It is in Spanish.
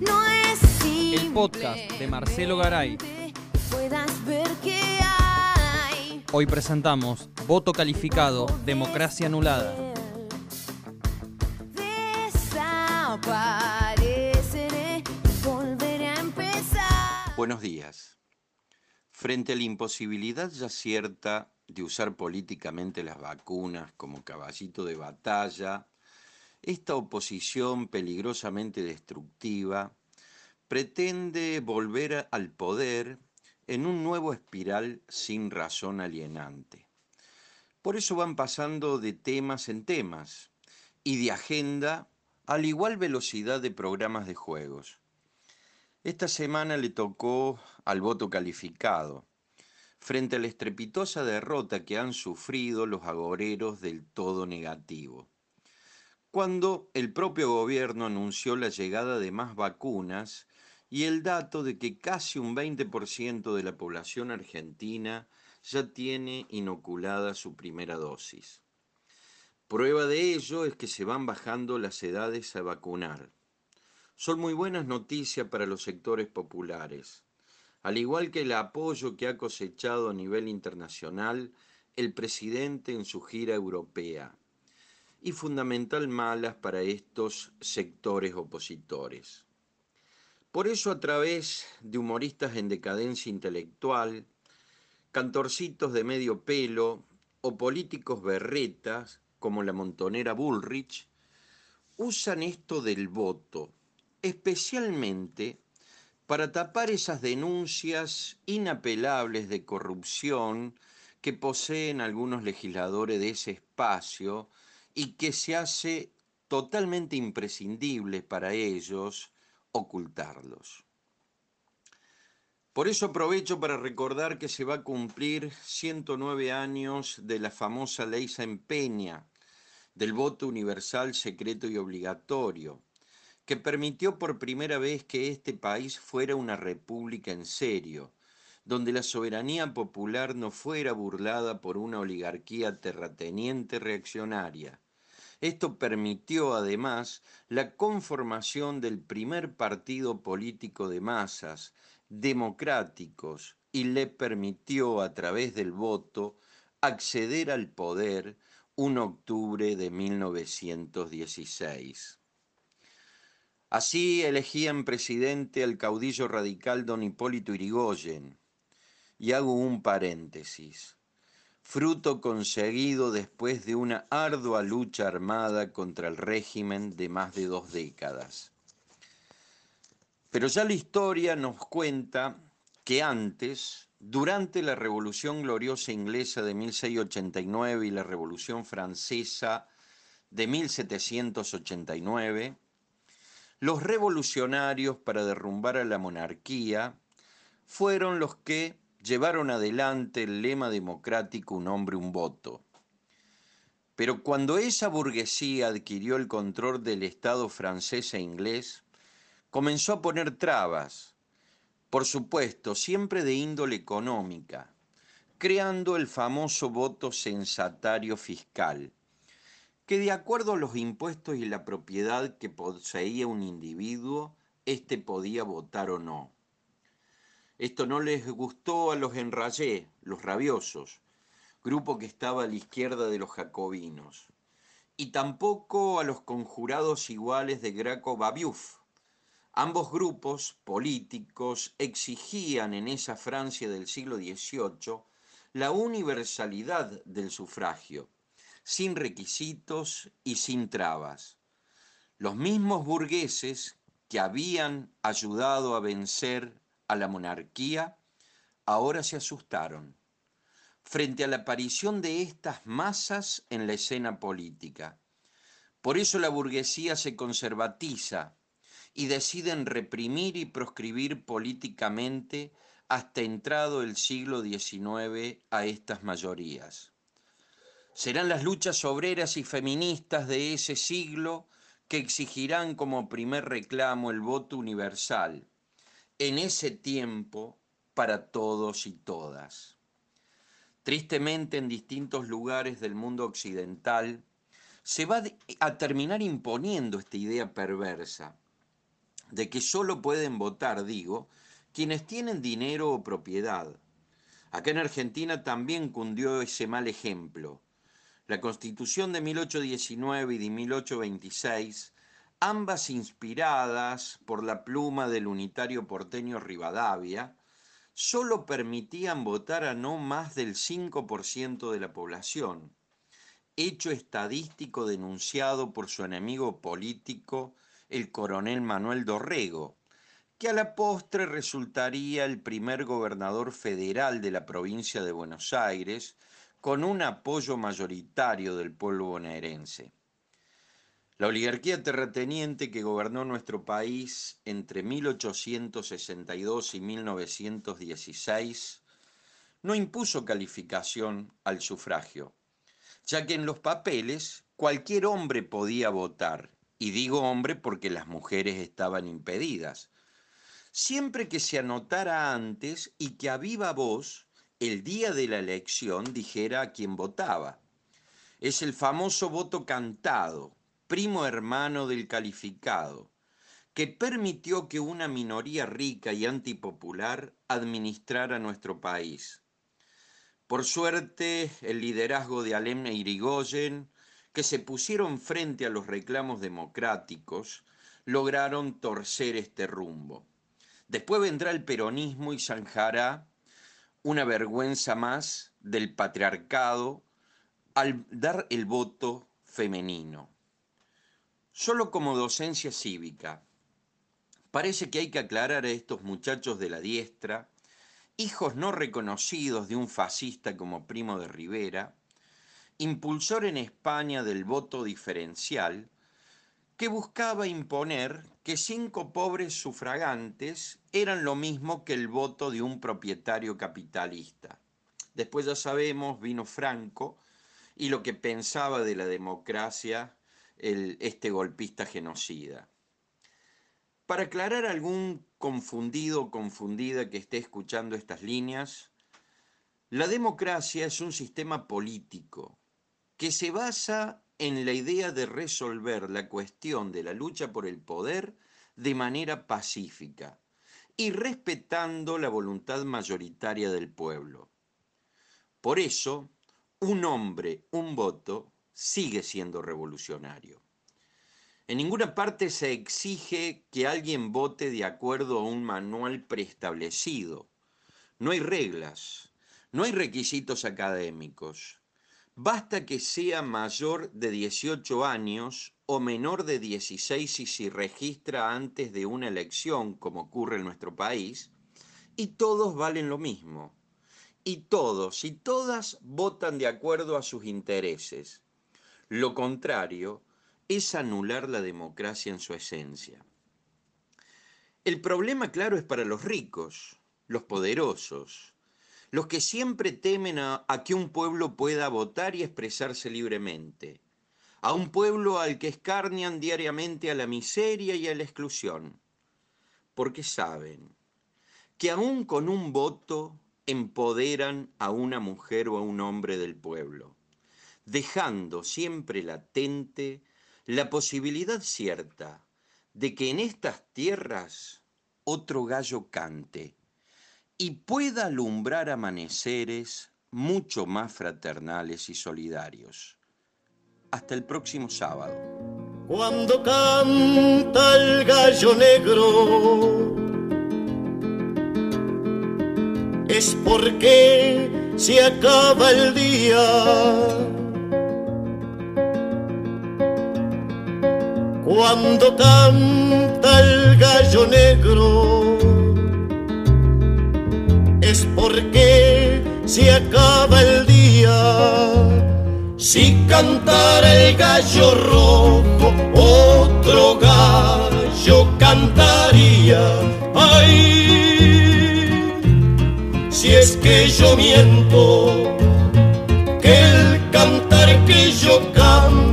No es El podcast de Marcelo Garay. Puedas ver que hay. Hoy presentamos Voto Calificado, Democracia Anulada. Desapareceré, volveré a empezar. Buenos días. Frente a la imposibilidad ya cierta de usar políticamente las vacunas como caballito de batalla, esta oposición peligrosamente destructiva pretende volver al poder en un nuevo espiral sin razón alienante. Por eso van pasando de temas en temas y de agenda a la igual velocidad de programas de juegos. Esta semana le tocó al voto calificado, frente a la estrepitosa derrota que han sufrido los agoreros del todo negativo. Cuando el propio gobierno anunció la llegada de más vacunas y el dato de que casi un 20% de la población argentina ya tiene inoculada su primera dosis. Prueba de ello es que se van bajando las edades a vacunar. Son muy buenas noticias para los sectores populares, al igual que el apoyo que ha cosechado a nivel internacional el presidente en su gira europea, y fundamental malas para estos sectores opositores. Por eso a través de humoristas en decadencia intelectual, cantorcitos de medio pelo o políticos berretas como la montonera Bullrich, usan esto del voto, especialmente para tapar esas denuncias inapelables de corrupción que poseen algunos legisladores de ese espacio y que se hace totalmente imprescindible para ellos ocultarlos. Por eso aprovecho para recordar que se va a cumplir 109 años de la famosa ley Peña, del voto universal, secreto y obligatorio, que permitió por primera vez que este país fuera una república en serio, donde la soberanía popular no fuera burlada por una oligarquía terrateniente reaccionaria. Esto permitió además la conformación del primer partido político de masas, democráticos, y le permitió a través del voto acceder al poder un octubre de 1916. Así elegían presidente al caudillo radical don Hipólito Irigoyen. Y hago un paréntesis. Fruto conseguido después de una ardua lucha armada contra el régimen de más de dos décadas. Pero ya la historia nos cuenta que antes, durante la Revolución Gloriosa Inglesa de 1689 y la Revolución Francesa de 1789, los revolucionarios para derrumbar a la monarquía fueron los que llevaron adelante el lema democrático un hombre, un voto. Pero cuando esa burguesía adquirió el control del Estado francés e inglés, comenzó a poner trabas, por supuesto, siempre de índole económica, creando el famoso voto censatario fiscal que de acuerdo a los impuestos y la propiedad que poseía un individuo, éste podía votar o no. Esto no les gustó a los enrayés, los rabiosos, grupo que estaba a la izquierda de los jacobinos, y tampoco a los conjurados iguales de Graco Babiuf. Ambos grupos políticos exigían en esa Francia del siglo XVIII la universalidad del sufragio sin requisitos y sin trabas. Los mismos burgueses que habían ayudado a vencer a la monarquía, ahora se asustaron frente a la aparición de estas masas en la escena política. Por eso la burguesía se conservatiza y deciden reprimir y proscribir políticamente hasta entrado el siglo XIX a estas mayorías. Serán las luchas obreras y feministas de ese siglo que exigirán como primer reclamo el voto universal, en ese tiempo para todos y todas. Tristemente en distintos lugares del mundo occidental se va a terminar imponiendo esta idea perversa. de que solo pueden votar, digo, quienes tienen dinero o propiedad. Acá en Argentina también cundió ese mal ejemplo. La Constitución de 1819 y de 1826, ambas inspiradas por la pluma del unitario porteño Rivadavia, solo permitían votar a no más del 5% de la población, hecho estadístico denunciado por su enemigo político, el coronel Manuel Dorrego, que a la postre resultaría el primer gobernador federal de la provincia de Buenos Aires, con un apoyo mayoritario del pueblo bonaerense. La oligarquía terrateniente que gobernó nuestro país entre 1862 y 1916 no impuso calificación al sufragio, ya que en los papeles cualquier hombre podía votar, y digo hombre porque las mujeres estaban impedidas, siempre que se anotara antes y que a viva voz el día de la elección dijera a quién votaba. Es el famoso voto cantado, primo hermano del calificado, que permitió que una minoría rica y antipopular administrara nuestro país. Por suerte, el liderazgo de Alem e Irigoyen, que se pusieron frente a los reclamos democráticos, lograron torcer este rumbo. Después vendrá el peronismo y zanjará una vergüenza más del patriarcado al dar el voto femenino. Solo como docencia cívica, parece que hay que aclarar a estos muchachos de la diestra, hijos no reconocidos de un fascista como Primo de Rivera, impulsor en España del voto diferencial, que buscaba imponer que cinco pobres sufragantes eran lo mismo que el voto de un propietario capitalista. Después ya sabemos, vino Franco y lo que pensaba de la democracia este golpista genocida. Para aclarar algún confundido o confundida que esté escuchando estas líneas, la democracia es un sistema político que se basa en la idea de resolver la cuestión de la lucha por el poder de manera pacífica y respetando la voluntad mayoritaria del pueblo. Por eso, un hombre, un voto, sigue siendo revolucionario. En ninguna parte se exige que alguien vote de acuerdo a un manual preestablecido. No hay reglas, no hay requisitos académicos. Basta que sea mayor de 18 años o menor de 16 si se registra antes de una elección, como ocurre en nuestro país, y todos valen lo mismo. Y todos y todas votan de acuerdo a sus intereses. Lo contrario es anular la democracia en su esencia. El problema, claro, es para los ricos, los poderosos, los que siempre temen a, que un pueblo pueda votar y expresarse libremente, a un pueblo al que escarnian diariamente a la miseria y a la exclusión, porque saben que aún con un voto empoderan a una mujer o a un hombre del pueblo, dejando siempre latente la posibilidad cierta de que en estas tierras otro gallo cante y pueda alumbrar amaneceres mucho más fraternales y solidarios. Hasta el próximo sábado. Cuando canta el gallo negro, es porque se acaba el día. Cuando canta el gallo negro, es porque se acaba el día. Si cantara el gallo rojo, otro gallo cantaría. Ay, si es que yo miento, que el cantar que yo canto